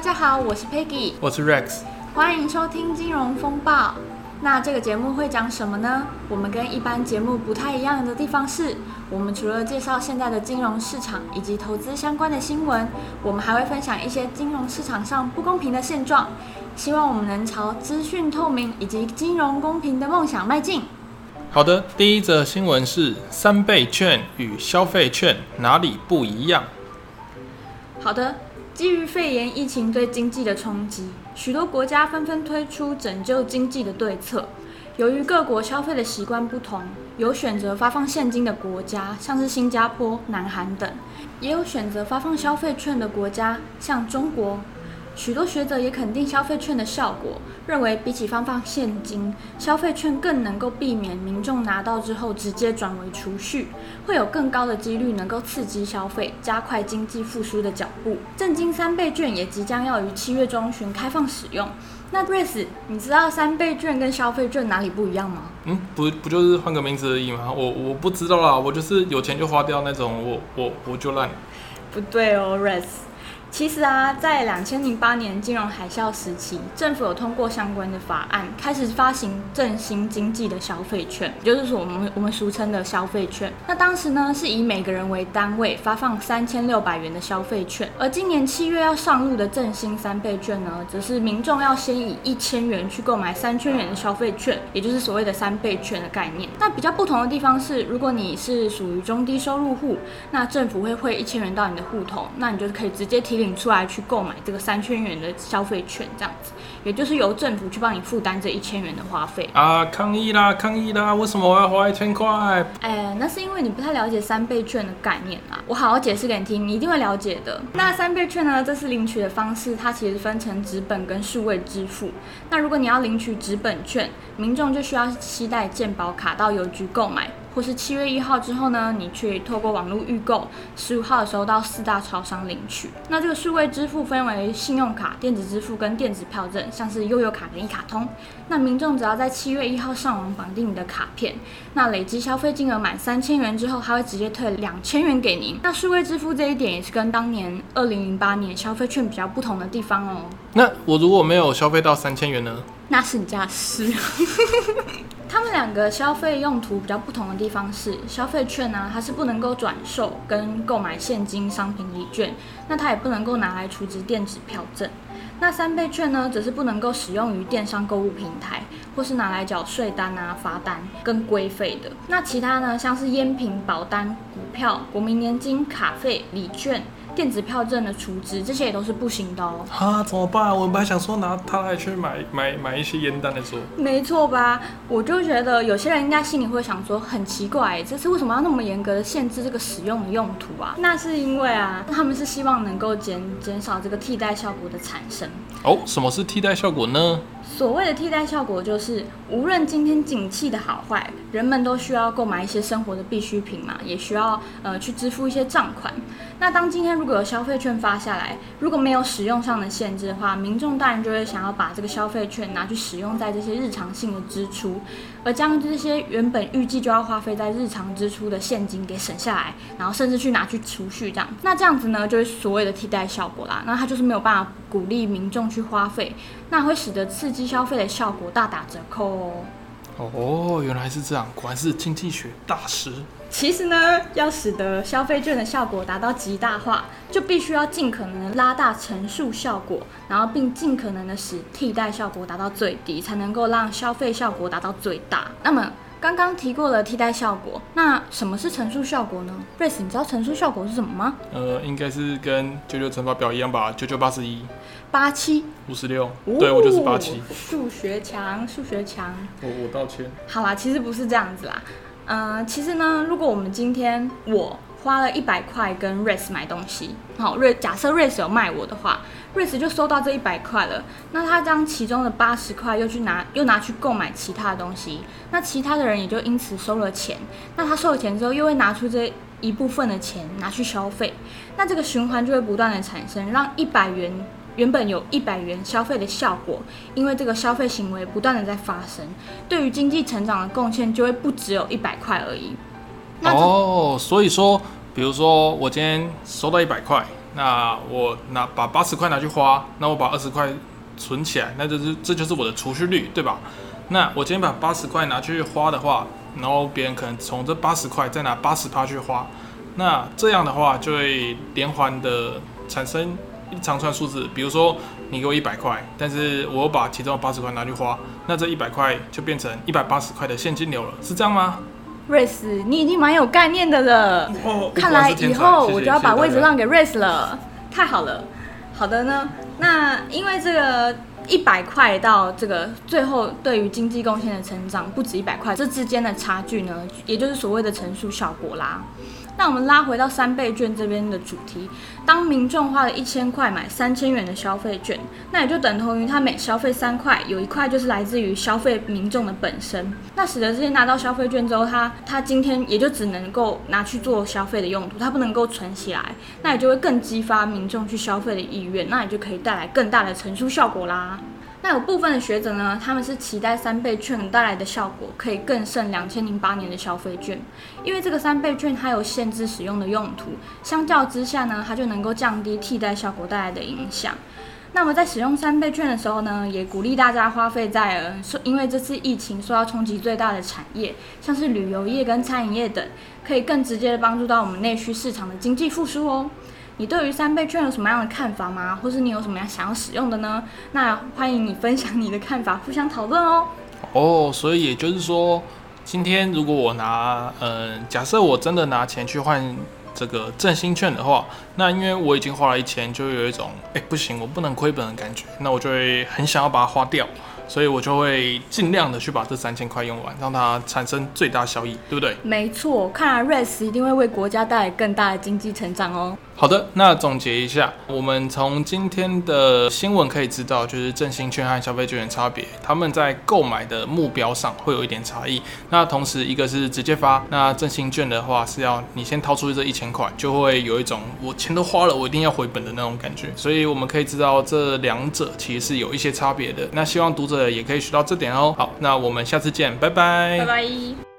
大家好，我是 Peggy，我是 Rex，欢迎收听金融风暴。那这个节目会讲什么呢？我们跟一般节目不太一样的地方是，我们除了介绍现在的金融市场以及投资相关的新闻，我们还会分享一些金融市场上不公平的现状。希望我们能朝资讯透明以及金融公平的梦想迈进。好的，第一则新闻是三倍券与消费券哪里不一样？好的。基于肺炎疫情对经济的冲击，许多国家纷纷推出拯救经济的对策。由于各国消费的习惯不同，有选择发放现金的国家，像是新加坡、南韩等；也有选择发放消费券的国家，像中国。许多学者也肯定消费券的效果，认为比起发放现金，消费券更能够避免民众拿到之后直接转为储蓄，会有更高的几率能够刺激消费，加快经济复苏的脚步。正经三倍券也即将要于七月中旬开放使用。那 Grace，你知道三倍券跟消费券哪里不一样吗？嗯，不不就是换个名字而已吗？我我不知道啦，我就是有钱就花掉那种，我我我就烂。不对哦，Grace。其实啊，在两千零八年金融海啸时期，政府有通过相关的法案，开始发行振兴经济的消费券，就是说我们我们俗称的消费券。那当时呢，是以每个人为单位发放三千六百元的消费券，而今年七月要上路的振兴三倍券呢，则是民众要先以一千元去购买三千元的消费券，也就是所谓的三倍券的概念。那比较不同的地方是，如果你是属于中低收入户，那政府会汇一千元到你的户头，那你就可以直接提领出来去购买这个三千元的消费券，这样子，也就是由政府去帮你负担这一千元的花费啊！抗议啦，抗议啦！为什么我要花一千块？哎，那是因为你不太了解三倍券的概念啊。我好好解释给你听，你一定会了解的。那三倍券呢？这是领取的方式，它其实分成纸本跟数位支付。那如果你要领取纸本券，民众就需要携带健保卡到邮局购买。或是七月一号之后呢，你去透过网络预购，十五号的时候到四大超商领取。那这个数位支付分为信用卡、电子支付跟电子票证，像是悠游卡跟一卡通。那民众只要在七月一号上网绑定你的卡片，那累积消费金额满三千元之后，他会直接退两千元给您。那数位支付这一点也是跟当年二零零八年消费券比较不同的地方哦。那我如果没有消费到三千元呢？那是你家的事。他们两个消费用途比较不同的地方是，消费券呢、啊，它是不能够转售跟购买现金商品礼券，那它也不能够拿来储值电子票证。那三倍券呢，则是不能够使用于电商购物平台，或是拿来缴税单啊、罚单跟规费的。那其他呢，像是烟品、保单、股票、国民年金、卡费、礼券。电子票证的储值，这些也都是不行的哦。啊，怎么办？我本来想说拿它来去买买买一些烟单的时候。没错吧？我就觉得有些人应该心里会想说，很奇怪，这次为什么要那么严格的限制这个使用的用途啊？那是因为啊，他们是希望能够减减少这个替代效果的产生。哦，什么是替代效果呢？所谓的替代效果，就是无论今天景气的好坏，人们都需要购买一些生活的必需品嘛，也需要呃去支付一些账款。那当今天如果有消费券发下来，如果没有使用上的限制的话，民众当然就会想要把这个消费券拿去使用在这些日常性的支出，而将这些原本预计就要花费在日常支出的现金给省下来，然后甚至去拿去储蓄这样。那这样子呢，就是所谓的替代效果啦。那它就是没有办法鼓励民众去花费，那会使得刺激消费的效果大打折扣哦。哦，原来是这样，果然是经济学大师。其实呢，要使得消费券的效果达到极大化，就必须要尽可能拉大乘数效果，然后并尽可能的使替代效果达到最低，才能够让消费效果达到最大。那么刚刚提过了替代效果，那什么是乘数效果呢？Race，你知道乘数效果是什么吗？呃，应该是跟九九乘法表一样吧，九九八十一，八七五十六，对，我就是八七。数学强，数学强。我我道歉。好啦，其实不是这样子啦。嗯、呃，其实呢，如果我们今天我花了一百块跟 Race 买东西，好，瑞假设 Race 有卖我的话，Race 就收到这一百块了。那他将其中的八十块又去拿，又拿去购买其他的东西，那其他的人也就因此收了钱。那他收了钱之后，又会拿出这一部分的钱拿去消费，那这个循环就会不断的产生，让一百元。原本有一百元消费的效果，因为这个消费行为不断的在发生，对于经济成长的贡献就会不只有一百块而已。哦，所以说，比如说我今天收到一百块，那我拿把八十块拿去花，那我把二十块存起来，那就是这就是我的储蓄率，对吧？那我今天把八十块拿去花的话，然后别人可能从这八十块再拿八十趴去花，那这样的话就会连环的产生一长串数字，比如说你给我一百块，但是我把其中的八十块拿去花，那这一百块就变成一百八十块的现金流了，是这样吗？瑞斯，你已经蛮有概念的了。哦，看来以后我就要把位置让给瑞斯了。太好了，好的呢。那因为这个一百块到这个最后对于经济贡献的成长不止一百块，这之间的差距呢，也就是所谓的乘数效果啦。那我们拉回到三倍券这边的主题，当民众花了一千块买三千元的消费券，那也就等同于他每消费三块，有一块就是来自于消费民众的本身。那使得这些拿到消费券之后，他他今天也就只能够拿去做消费的用途，他不能够存起来，那也就会更激发民众去消费的意愿，那也就可以带来更大的乘数效果啦。那有部分的学者呢，他们是期待三倍券带来的效果可以更胜两千零八年的消费券，因为这个三倍券它有限制使用的用途，相较之下呢，它就能够降低替代效果带来的影响。那么在使用三倍券的时候呢，也鼓励大家花费在呃，因为这次疫情受到冲击最大的产业，像是旅游业跟餐饮业等，可以更直接的帮助到我们内需市场的经济复苏哦。你对于三倍券有什么样的看法吗？或是你有什么样想要使用的呢？那欢迎你分享你的看法，互相讨论哦。哦，所以也就是说，今天如果我拿，嗯、假设我真的拿钱去换这个振兴券的话，那因为我已经花了一千，就有一种，哎，不行，我不能亏本的感觉，那我就会很想要把它花掉。所以我就会尽量的去把这三千块用完，让它产生最大效益，对不对？没错，看来瑞斯一定会为国家带来更大的经济成长哦。好的，那总结一下，我们从今天的新闻可以知道，就是振兴券和消费券的差别，他们在购买的目标上会有一点差异。那同时，一个是直接发，那振兴券的话是要你先掏出这一千块，就会有一种我钱都花了，我一定要回本的那种感觉。所以我们可以知道这两者其实是有一些差别的。那希望读者。也可以学到这点哦。好，那我们下次见，拜拜。拜拜。